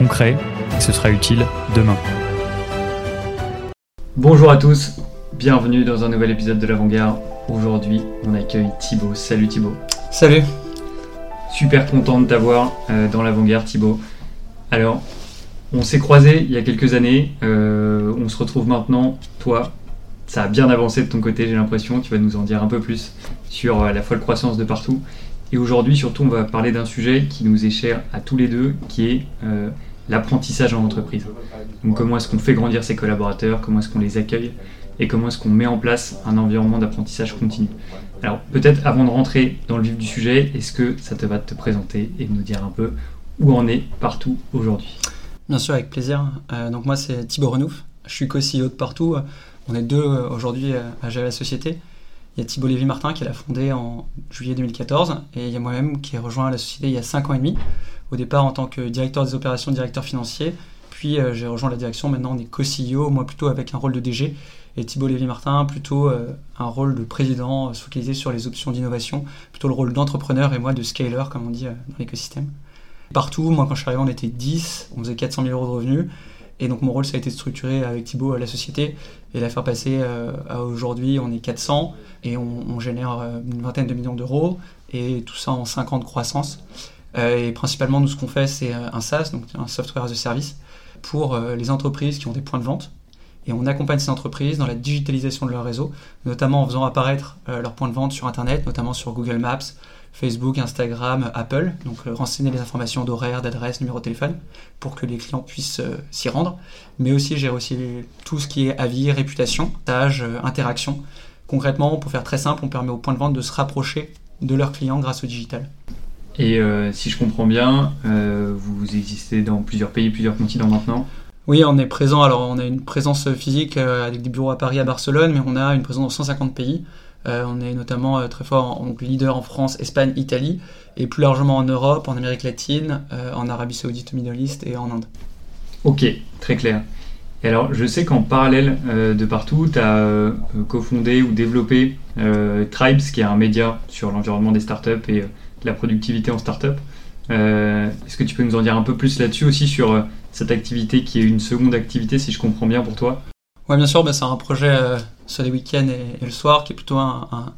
concret, et ce sera utile demain. Bonjour à tous, bienvenue dans un nouvel épisode de l'Avant-Garde. Aujourd'hui, on accueille Thibaut. Salut Thibaut. Salut. Super content de t'avoir euh, dans l'Avant-Garde Thibaut. Alors, on s'est croisés il y a quelques années, euh, on se retrouve maintenant, toi, ça a bien avancé de ton côté, j'ai l'impression. Tu vas nous en dire un peu plus sur euh, la folle croissance de partout. Et aujourd'hui, surtout, on va parler d'un sujet qui nous est cher à tous les deux, qui est euh, l'apprentissage en entreprise. Donc, comment est-ce qu'on fait grandir ses collaborateurs, comment est-ce qu'on les accueille et comment est-ce qu'on met en place un environnement d'apprentissage continu. Alors, peut-être avant de rentrer dans le vif du sujet, est-ce que ça te va te présenter et de nous dire un peu où on est partout aujourd'hui? Bien sûr, avec plaisir. Euh, donc, moi, c'est Thibaut Renouf. Je suis co-CEO de partout. On est deux euh, aujourd'hui euh, à gérer la société. Il y a Thibault Lévy-Martin qui l'a fondé en juillet 2014 et il y a moi-même qui ai rejoint la société il y a 5 ans et demi. Au départ en tant que directeur des opérations, directeur financier. Puis euh, j'ai rejoint la direction. Maintenant on est co-CEO, moi plutôt avec un rôle de DG et Thibault Lévy-Martin plutôt un rôle de président focalisé sur les options d'innovation, plutôt le rôle d'entrepreneur et moi de scaler comme on dit dans l'écosystème. Partout, moi quand je suis arrivé on était 10, on faisait 400 000 euros de revenus. Et donc mon rôle, ça a été de structurer avec Thibaut la société et la faire passer euh, à aujourd'hui, on est 400 et on, génère euh, une vingtaine de millions d'euros et tout ça en 5 ans de croissance. Euh, et principalement, nous, ce qu'on fait, c'est un SaaS, donc un software as a service, pour les entreprises qui ont des points de vente. Et on accompagne ces entreprises dans la digitalisation de leur réseau, notamment en faisant apparaître leurs points de vente sur Internet, notamment sur Google Maps, Facebook, Instagram, Apple, donc euh, renseigner les informations d'horaire, d'adresse, numéro de téléphone, pour que les clients puissent euh, s'y rendre. Mais aussi, j'ai aussi tout ce qui est avis, réputation, tâches, euh, interaction. Concrètement, pour faire très simple, on permet aux points de vente de se rapprocher de leurs clients grâce au digital. Et si je comprends bien, vous existez dans plusieurs pays, plusieurs continents maintenant oui, on est présent. Alors, on a une présence physique avec des bureaux à Paris, à Barcelone, mais on a une présence dans 150 pays. Euh, on est notamment euh, très fort, en, leader en France, Espagne, Italie, et plus largement en Europe, en Amérique latine, euh, en Arabie Saoudite, au Middle East et en Inde. Ok, très clair. Et alors, je sais qu'en parallèle de partout, tu as cofondé ou développé Tribes, qui est un média sur l'environnement des startups et la productivité en startup. Est-ce que tu peux nous en dire un peu plus là-dessus aussi sur cette activité qui est une seconde activité, si je comprends bien pour toi? Oui, bien sûr, bah, c'est un projet sur les week-ends et, le soir, qui est plutôt un,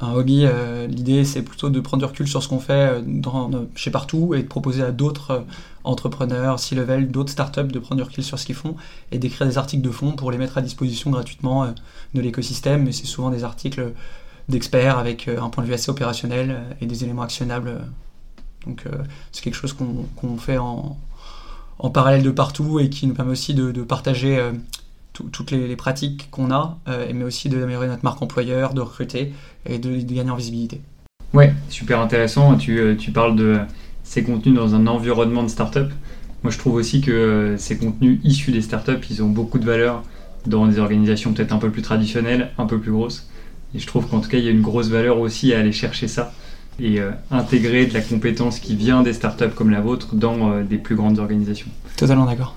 hobby. Euh, l'idée, c'est plutôt de prendre du recul sur ce qu'on fait euh, chez partout et de proposer à d'autres euh, entrepreneurs, C-level, d'autres startups de prendre du recul sur ce qu'ils font et d'écrire des articles de fond pour les mettre à disposition gratuitement de l'écosystème. Mais c'est souvent des articles d'experts avec un point de vue assez opérationnel et des éléments actionnables. Donc c'est quelque chose qu'on fait en, parallèle de partout et qui nous permet aussi de, partager toutes les, pratiques qu'on a, euh, mais aussi d'améliorer notre marque employeur, de recruter et de, gagner en visibilité. Ouais, super intéressant. Tu, euh, tu, parles de ces contenus dans un environnement de start-up. Moi, je trouve aussi que euh, ces contenus issus des startups, ils ont beaucoup de valeur dans des organisations peut-être un peu plus traditionnelles, un peu plus grosses. Et je trouve qu'en tout cas, il y a une grosse valeur aussi à aller chercher ça et intégrer de la compétence qui vient des startups comme la vôtre dans des plus grandes organisations. Totalement d'accord.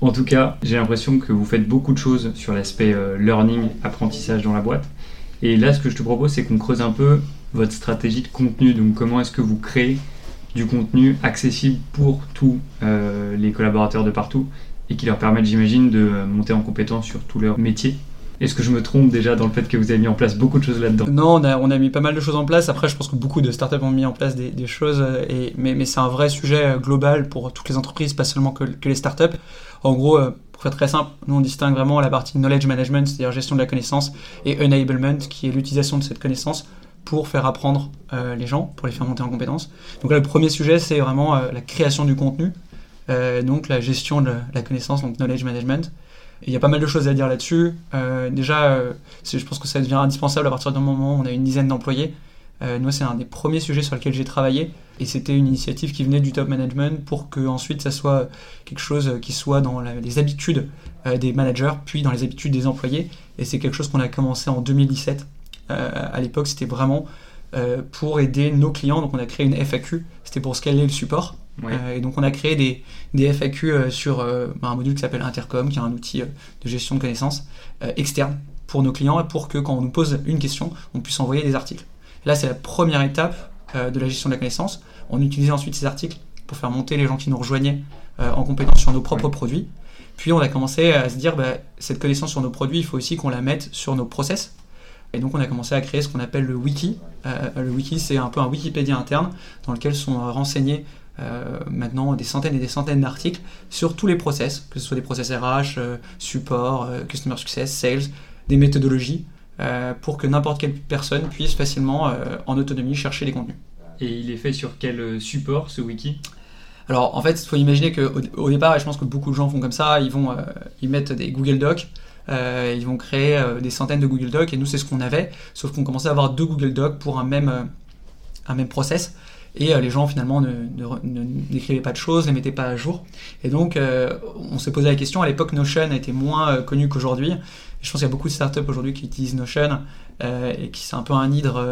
En tout cas, j'ai l'impression que vous faites beaucoup de choses sur l'aspect euh, learning, apprentissage dans la boîte. Et là, ce que je te propose, c'est qu'on creuse un peu votre stratégie de contenu. Donc, comment est-ce que vous créez du contenu accessible pour tous euh, les collaborateurs de partout et qui leur permettent, j'imagine, de monter en compétence sur tout leur métier est-ce que je me trompe déjà dans le fait que vous avez mis en place beaucoup de choses là-dedans Non, on a, on a, mis pas mal de choses en place. Après, je pense que beaucoup de startups ont mis en place des, choses, euh, mais, c'est un vrai sujet global pour toutes les entreprises, pas seulement que, les startups. En gros, euh, pour faire très simple, nous on distingue vraiment la partie knowledge management, c'est-à-dire gestion de la connaissance, et enablement, qui est l'utilisation de cette connaissance pour faire apprendre euh, les gens, pour les faire monter en compétences. Donc là, le premier sujet, c'est vraiment euh, la création du contenu, donc la gestion de la connaissance, donc knowledge management. Il y a pas mal de choses à dire là-dessus. déjà, je pense que ça devient indispensable à partir d'un moment où on a une dizaine d'employés. moi, c'est un des premiers sujets sur lesquels j'ai travaillé. Et c'était une initiative qui venait du top management pour que ensuite ça soit quelque chose qui soit dans les habitudes des managers, puis dans les habitudes des employés. Et c'est quelque chose qu'on a commencé en 2017. à l'époque, c'était vraiment pour aider nos clients. Donc on a créé une FAQ, c'était pour scaler le support. Euh, et donc on a créé des, des FAQ euh, sur euh, un module qui s'appelle Intercom, qui est un outil de gestion de connaissances externe pour nos clients, pour que quand on nous pose une question, on puisse envoyer des articles. Là, c'est la première étape de la gestion de la connaissance. On utilisait ensuite ces articles pour faire monter les gens qui nous rejoignaient en compétence sur nos propres produits. Puis on a commencé à se dire, bah, cette connaissance sur nos produits, il faut aussi qu'on la mette sur nos process. Et donc on a commencé à créer ce qu'on appelle le wiki. le wiki, c'est un peu un Wikipédia interne dans lequel sont renseignés euh, maintenant des centaines et des centaines d'articles sur tous les process, que ce soit des process RH, euh, support, euh, customer success, sales, des méthodologies, pour que n'importe quelle personne puisse facilement, en autonomie, chercher les contenus. Et il est fait sur quel support ce wiki? Alors en fait, il faut imaginer qu'au au départ, et je pense que beaucoup de gens font comme ça, ils vont ils mettent des Google Docs, ils vont créer des centaines de Google Docs, et nous c'est ce qu'on avait, sauf qu'on commençait à avoir deux Google Docs pour un même, même process et euh, les gens finalement n'écrivaient pas de choses, ne les mettaient pas à jour. Et donc euh, on s'est posé la question, à l'époque Notion était moins euh, connu qu'aujourd'hui. Je pense qu'il y a beaucoup de startups aujourd'hui qui utilisent Notion et qui c'est un peu un hydre,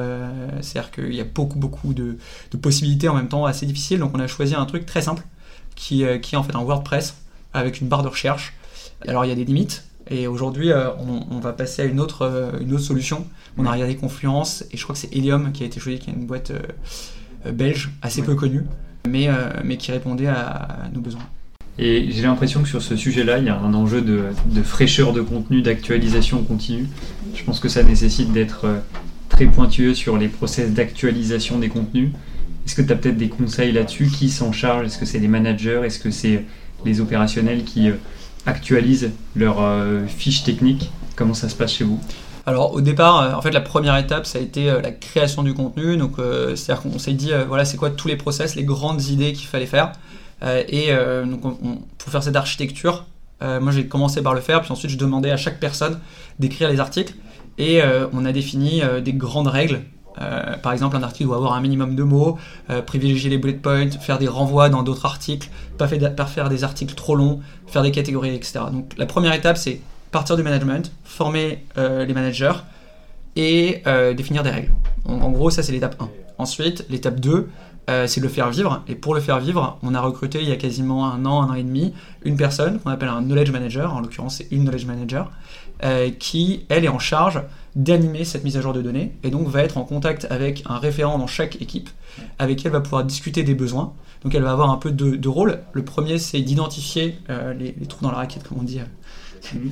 c'est-à-dire qu'il y a beaucoup beaucoup de, possibilités en même temps assez difficiles. Donc on a choisi un truc très simple qui est en fait un WordPress avec une barre de recherche. Alors il y a des limites, et aujourd'hui, on, on, va passer à une autre, une autre solution. On a regardé Confluence, et je crois que c'est Helium qui a été choisi, qui est une boîte euh, belge, assez peu connu, mais, euh, mais qui répondait à, nos besoins. Et j'ai l'impression que sur ce sujet-là, il y a un enjeu de, de fraîcheur de contenu, d'actualisation continue. Je pense que ça nécessite d'être euh, très pointueux sur les process d'actualisation des contenus. Est-ce que tu as peut-être des conseils là-dessus? Qui s'en charge? Est-ce que c'est les managers? Est-ce que c'est les opérationnels qui actualisent leurs fiches techniques Comment ça se passe chez vous? Alors au départ, euh, en fait la première étape ça a été euh, la création du contenu. Donc euh, c'est-à-dire qu'on s'est dit voilà c'est quoi tous les process, les grandes idées qu'il fallait faire. et donc pour faire cette architecture, moi j'ai commencé par le faire, puis ensuite je demandais à chaque personne d'écrire les articles. Et on a défini des grandes règles. Par exemple, un article doit avoir un minimum de mots, privilégier les bullet points, faire des renvois dans d'autres articles, pas, pas faire des articles trop longs, faire des catégories, etc. Donc la première étape c'est partir du management, former euh, les managers et euh, définir des règles. En, gros, ça c'est l'étape 1. Ensuite, l'étape 2, euh, c'est le faire vivre. Et pour le faire vivre, on a recruté il y a quasiment un an, un an et demi, une personne qu'on appelle un knowledge manager, en l'occurrence c'est une knowledge manager, qui, elle, est en charge d'animer cette mise à jour de données et donc va être en contact avec un référent dans chaque équipe avec qui elle va pouvoir discuter des besoins. Donc elle va avoir un peu de, de rôle. Le premier, c'est d'identifier les, les, trous dans la raquette, comme on dit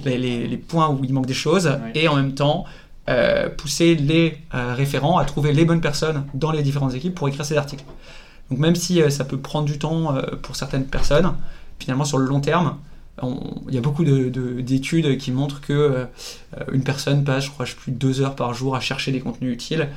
les, points où il manque des choses, et en même temps euh, pousser les euh, référents à trouver les bonnes personnes dans les différentes équipes pour écrire ces articles. Donc même si euh, ça peut prendre du temps pour certaines personnes, finalement sur le long terme, il y a beaucoup d'études qui montrent que une personne passe, je crois, plus de deux heures par jour à chercher des contenus utiles.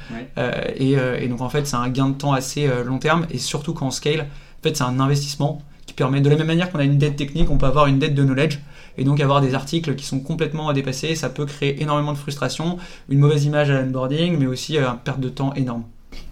Et, et, donc en fait, c'est un gain de temps assez long terme. Et surtout quand on scale, en fait, c'est un investissement qui permet, de la même manière qu'on a une dette technique, on peut avoir une dette de knowledge et donc avoir des articles qui sont complètement dépassés, ça peut créer énormément de frustration, une mauvaise image à l'onboarding, mais aussi une perte de temps énorme.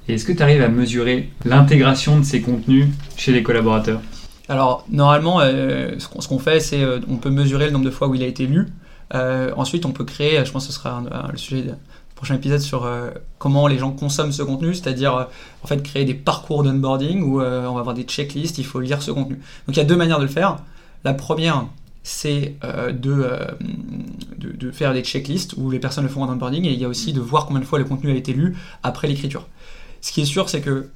Et est-ce que tu arrives à mesurer l'intégration de ces contenus chez les collaborateurs? Alors, normalement, euh, ce qu'on fait, c'est euh, on peut mesurer le nombre de fois où il a été lu. Euh, ensuite, on peut créer, je pense que ce sera le sujet du prochain épisode sur comment les gens consomment ce contenu, c'est-à-dire en fait créer des parcours d'onboarding où on va avoir des checklists, il faut lire ce contenu. Donc il y a deux manières de le faire. La première, c'est euh, euh, de, de, faire des checklists où les personnes le font en onboarding et il y a aussi de voir combien de fois le contenu a été lu après l'écriture. Ce qui est sûr, c'est que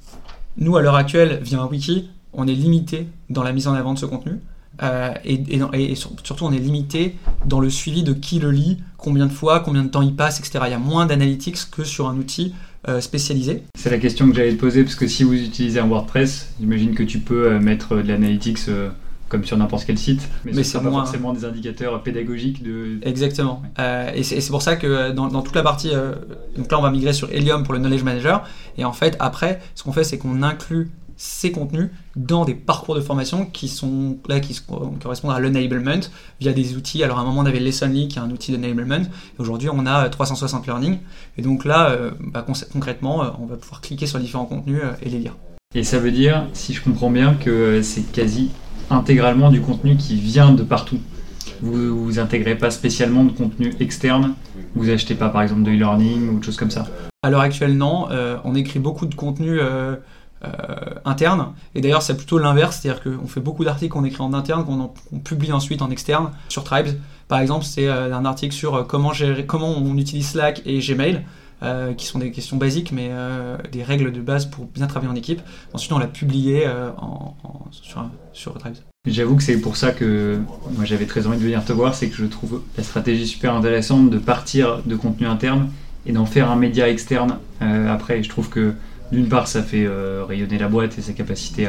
nous, à l'heure actuelle, via un wiki, on est limité dans la mise en avant de ce contenu. Euh, et, surtout, on est limité dans le suivi de qui le lit, combien de fois, combien de temps il passe, etc. Il y a moins d'analytics que sur un outil spécialisé. C'est la question que j'allais te poser, parce que si vous utilisez un WordPress, j'imagine que tu peux mettre de l'analytics comme sur n'importe quel site, mais, c'est pas forcément des indicateurs pédagogiques de. Exactement. Euh, et c'est pour ça que euh, dans, toute la partie, euh, donc là on va migrer sur Helium pour le Knowledge Manager, et en fait après, ce qu'on fait c'est qu'on inclut ces contenus dans des parcours de formation qui sont là, qui, correspondent à l'enablement via des outils. Alors à un moment on avait Lessonly qui est un outil d'enablement, aujourd'hui on a 360 Learning. Et donc là, bah, concrètement, on va pouvoir cliquer sur différents contenus et les lire. Et ça veut dire, si je comprends bien, que c'est quasi intégralement du contenu qui vient de partout. Vous vous intégrez pas spécialement de contenu externe, vous achetez pas par exemple de e-learning ou autre chose comme ça. À l'heure actuelle, non. Euh, on écrit beaucoup de contenu euh, euh, interne. Et d'ailleurs, c'est plutôt l'inverse, c'est-à-dire qu'on fait beaucoup d'articles qu'on écrit en interne, qu'on publie ensuite en externe. Sur Tribes, par exemple, c'est un article sur comment, gérer, comment on utilise Slack et Gmail. Euh, qui sont des questions basiques, mais euh, des règles de base pour bien travailler en équipe. Ensuite, on l'a publié euh, sur, sur Drive. J'avoue que c'est pour ça que moi j'avais très envie de venir te voir, c'est que je trouve la stratégie super intéressante de partir de contenu interne et d'en faire un média externe après. Je trouve que d'une part ça fait rayonner la boîte et sa capacité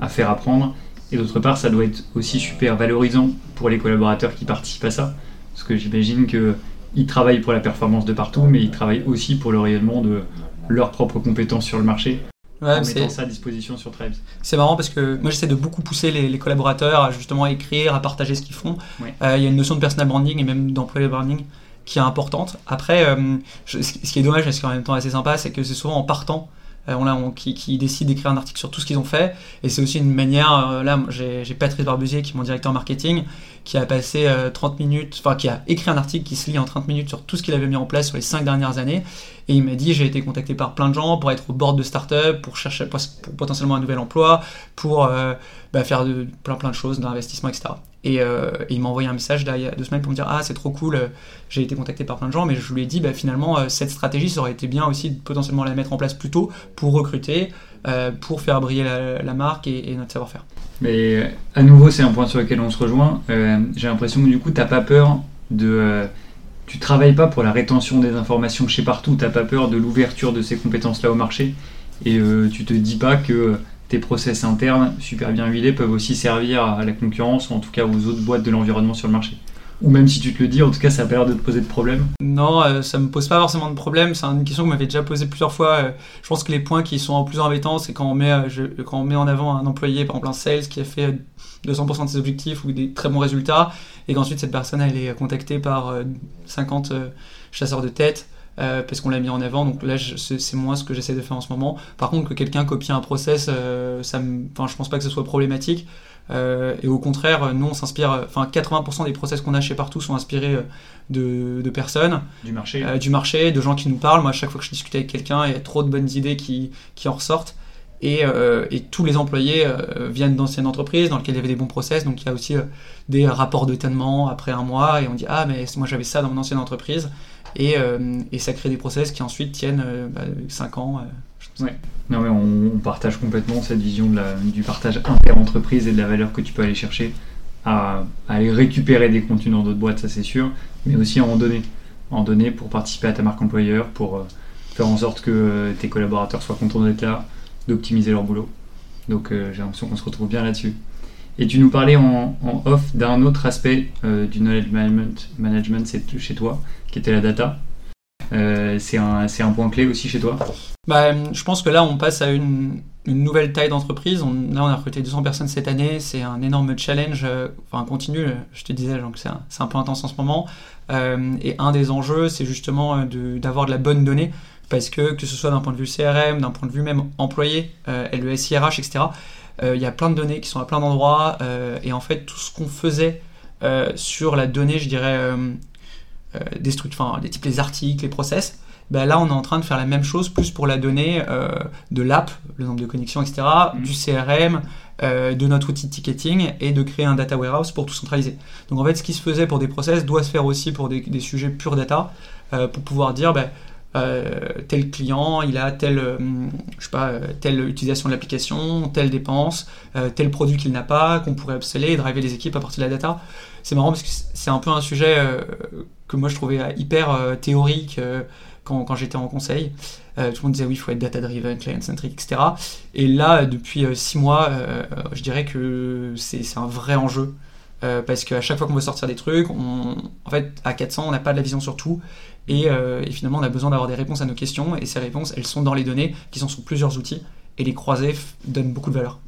à faire apprendre, et d'autre part ça doit être aussi super valorisant pour les collaborateurs qui participent à ça, parce que j'imagine que ils travaillent pour la performance de partout, mais ils travaillent aussi pour le rayonnement de leurs propres compétences sur le marché. Ouais, en mettant ça à disposition sur Tribes. C'est marrant parce que moi j'essaie de beaucoup pousser les, collaborateurs à justement écrire, à partager ce qu'ils font. Euh, il y a une notion de personal branding et même d'employee branding qui est importante. Après, euh, ce qui est dommage, mais ce qui est en même temps assez sympa, c'est que c'est souvent en partant euh, qui, décident d'écrire un article sur tout ce qu'ils ont fait. Et c'est aussi une manière, là j'ai Patrice Barbusier qui est mon directeur marketing, qui a passé 30 euh, minutes, enfin qui a écrit un article qui se lit en 30 minutes sur tout ce qu'il avait mis en place sur les 5 dernières années. Et il m'a dit j'ai été contacté par plein de gens pour être au bord de start-up, pour chercher potentiellement un nouvel emploi, pour euh, bah, faire plein plein de choses, d'investissement, etc. Euh, et, il m'a envoyé un message il y deux semaines pour me dire Ah, c'est trop cool, j'ai été contacté par plein de gens, mais je lui ai dit bah, finalement, cette stratégie, ça aurait été bien aussi de potentiellement la mettre en place plus tôt pour recruter, pour faire briller la, marque et notre savoir-faire. Mais à nouveau, c'est un point sur lequel on se rejoint. Euh, j'ai l'impression que du coup, tu n'as pas peur de. Euh, tu travailles pas pour la rétention des informations chez partout, tu n'as pas peur de l'ouverture de ces compétences-là au marché. Et euh, tu te dis pas que tes process internes, super bien huilés, peuvent aussi servir à la concurrence ou en tout cas aux autres boîtes de l'environnement sur le marché. Ou même si tu te le dis, en tout cas, ça n'a pas de te poser de problème. Non, ça euh, ça me pose pas forcément de problème. C'est une question que m'avez déjà posée plusieurs fois. Euh, je pense que les points qui sont en plus embêtants, c'est quand on met, euh, en avant un employé, par exemple un sales, qui a fait 200% de ses objectifs ou des très bons résultats, et qu'ensuite cette personne elle est contactée par 50 chasseurs de tête. Parce qu'on l'a mis en avant. Donc là, c'est moins ce que j'essaie de faire en ce moment. Par contre, que quelqu'un copie un process, ça me, je pense pas que ce soit problématique. Euh, et au contraire, nous, on s'inspire, enfin 80% des process qu'on a chez Partout sont inspirés euh, de, personnes. Du marché. Euh, du marché, de gens qui nous parlent. Moi, à chaque fois que je discute avec quelqu'un, il y a trop de bonnes idées qui, qui en ressortent. Et, et, tous les employés viennent d'anciennes entreprises dans lesquelles il y avait des bons process. Donc il y a aussi des rapports d'étonnement après un mois et on dit Ah, mais moi j'avais ça dans mon ancienne entreprise. Et, et ça crée des process qui ensuite tiennent 5 bah, ans. Ouais. Non, mais on, partage complètement cette vision du partage inter-entreprise et de la valeur que tu peux aller chercher à, aller récupérer des contenus dans d'autres boîtes, ça c'est sûr, mais aussi à en donner. En donner pour participer à ta marque employeur, pour euh, faire en sorte que euh, tes collaborateurs soient contents d'être là, d'optimiser leur boulot. Donc euh, j'ai l'impression qu'on se retrouve bien là-dessus. Et tu nous parlais en, off d'un autre aspect du knowledge management, chez toi, qui était la data. Euh, c'est un, point clé aussi chez toi? Bah, Je pense que là, on passe à une, nouvelle taille d'entreprise. Là, on a recruté 200 personnes cette année. C'est un énorme challenge, euh, enfin continu. Je te disais, c'est un, peu intense en ce moment. Euh, et un des enjeux, c'est justement d'avoir de, la bonne donnée. Parce que, que ce soit d'un point de vue CRM, d'un point de vue même employé, LES, IRH, etc., il y a plein de données qui sont à plein d'endroits. et en fait, tout ce qu'on faisait sur la donnée, je dirais, euh, des enfin, des types les articles, les process. Ben là, on est en train de faire la même chose, plus pour la donnée euh, de l'app, le nombre de connexions, etc., mm. du CRM, euh, de notre outil de ticketing et de créer un data warehouse pour tout centraliser. Donc en fait, ce qui se faisait pour des process doit se faire aussi pour des, sujets pure data, pour pouvoir dire, ben, tel client, il a telle, je sais pas, telle utilisation de l'application, telle dépense, tel produit qu'il n'a pas, qu'on pourrait upseller et driver les équipes à partir de la data. C'est marrant parce que c'est un peu un sujet que moi je trouvais euh, hyper euh, théorique euh, quand, j'étais en conseil. tout le monde disait oui, il faut être data-driven, client-centric, etc. Et là, depuis six mois, je dirais que c'est un vrai enjeu. Parce qu'à chaque fois qu'on veut sortir des trucs, en fait, à 400, on n'a pas de la vision sur tout. Et, et finalement, on a besoin d'avoir des réponses à nos questions. Et ces réponses, elles sont dans les données, qui sont sur plusieurs outils. et les croiser donne beaucoup de valeur.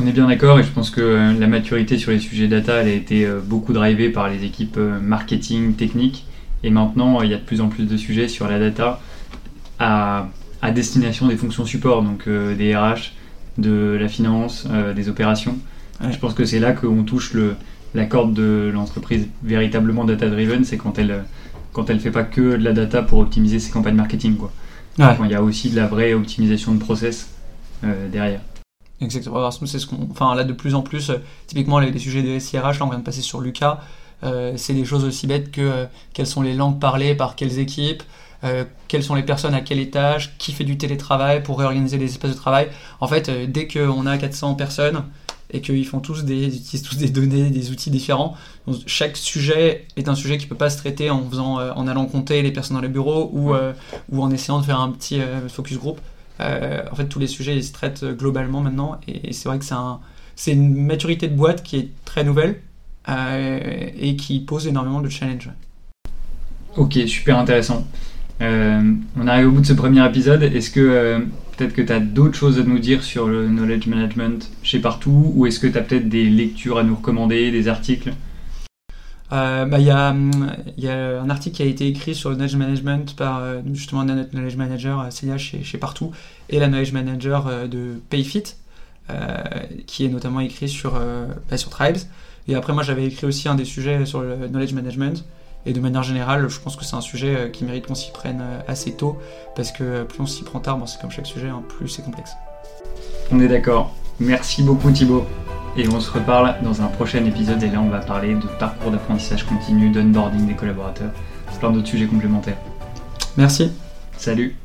On est bien d'accord et je pense que la maturité sur les sujets data, elle a été beaucoup drivée par les équipes marketing, techniques. Et maintenant, il y a de plus en plus de sujets sur la data à, destination des fonctions support, donc des RH, de la finance, des opérations. Je pense que c'est là qu'on touche le, la corde de l'entreprise véritablement data-driven, c'est quand elle quand elle fait pas que de la data pour optimiser ses campagnes marketing. Quoi. Quand il y a aussi de la vraie optimisation de process euh, derrière. Exactement. C'est ce qu'on, enfin là de plus en plus, euh, typiquement les, sujets de SIRH, là on vient de passer sur Lucas. Euh, c'est des choses aussi bêtes que quelles sont les langues parlées par quelles équipes, quelles sont les personnes à quel étage, qui fait du télétravail pour réorganiser les espaces de travail. En fait, dès qu'on a 400 personnes, et qu'ils font tous des, utilisent tous des données, des outils différents. chaque sujet est un sujet qui peut pas se traiter en faisant, euh, en allant compter les personnes dans les bureaux ou, euh, ou en essayant de faire un petit euh, focus group. en fait, tous les sujets ils se traitent globalement maintenant et, c'est vrai que c'est un, c'est une maturité de boîte qui est très nouvelle et qui pose énormément de challenges. Ok, super intéressant. on arrive au bout de ce premier épisode. Est-ce que Peut-être que tu as d'autres choses à nous dire sur le knowledge management chez Partout, ou est-ce que tu as peut-être des lectures à nous recommander, des articles? Euh, bah, il y, a, y, a, un article qui a été écrit sur le knowledge management par euh, justement notre knowledge manager euh, Célia chez, chez, Partout et la knowledge manager de Payfit qui est notamment écrit sur, bah, sur Tribes. Et après, moi j'avais écrit aussi un des sujets sur le knowledge management et de manière générale, je pense que c'est un sujet euh, qui mérite qu'on s'y prenne euh, assez tôt, parce que euh, plus on s'y prend tard, c'est comme chaque sujet, hein, plus c'est complexe. On est d'accord. Merci beaucoup Thibaut. Et on se reparle dans un prochain épisode, et là on va parler de parcours d'apprentissage continu, d'onboarding des collaborateurs, plein d'autres sujets complémentaires. Merci. Salut.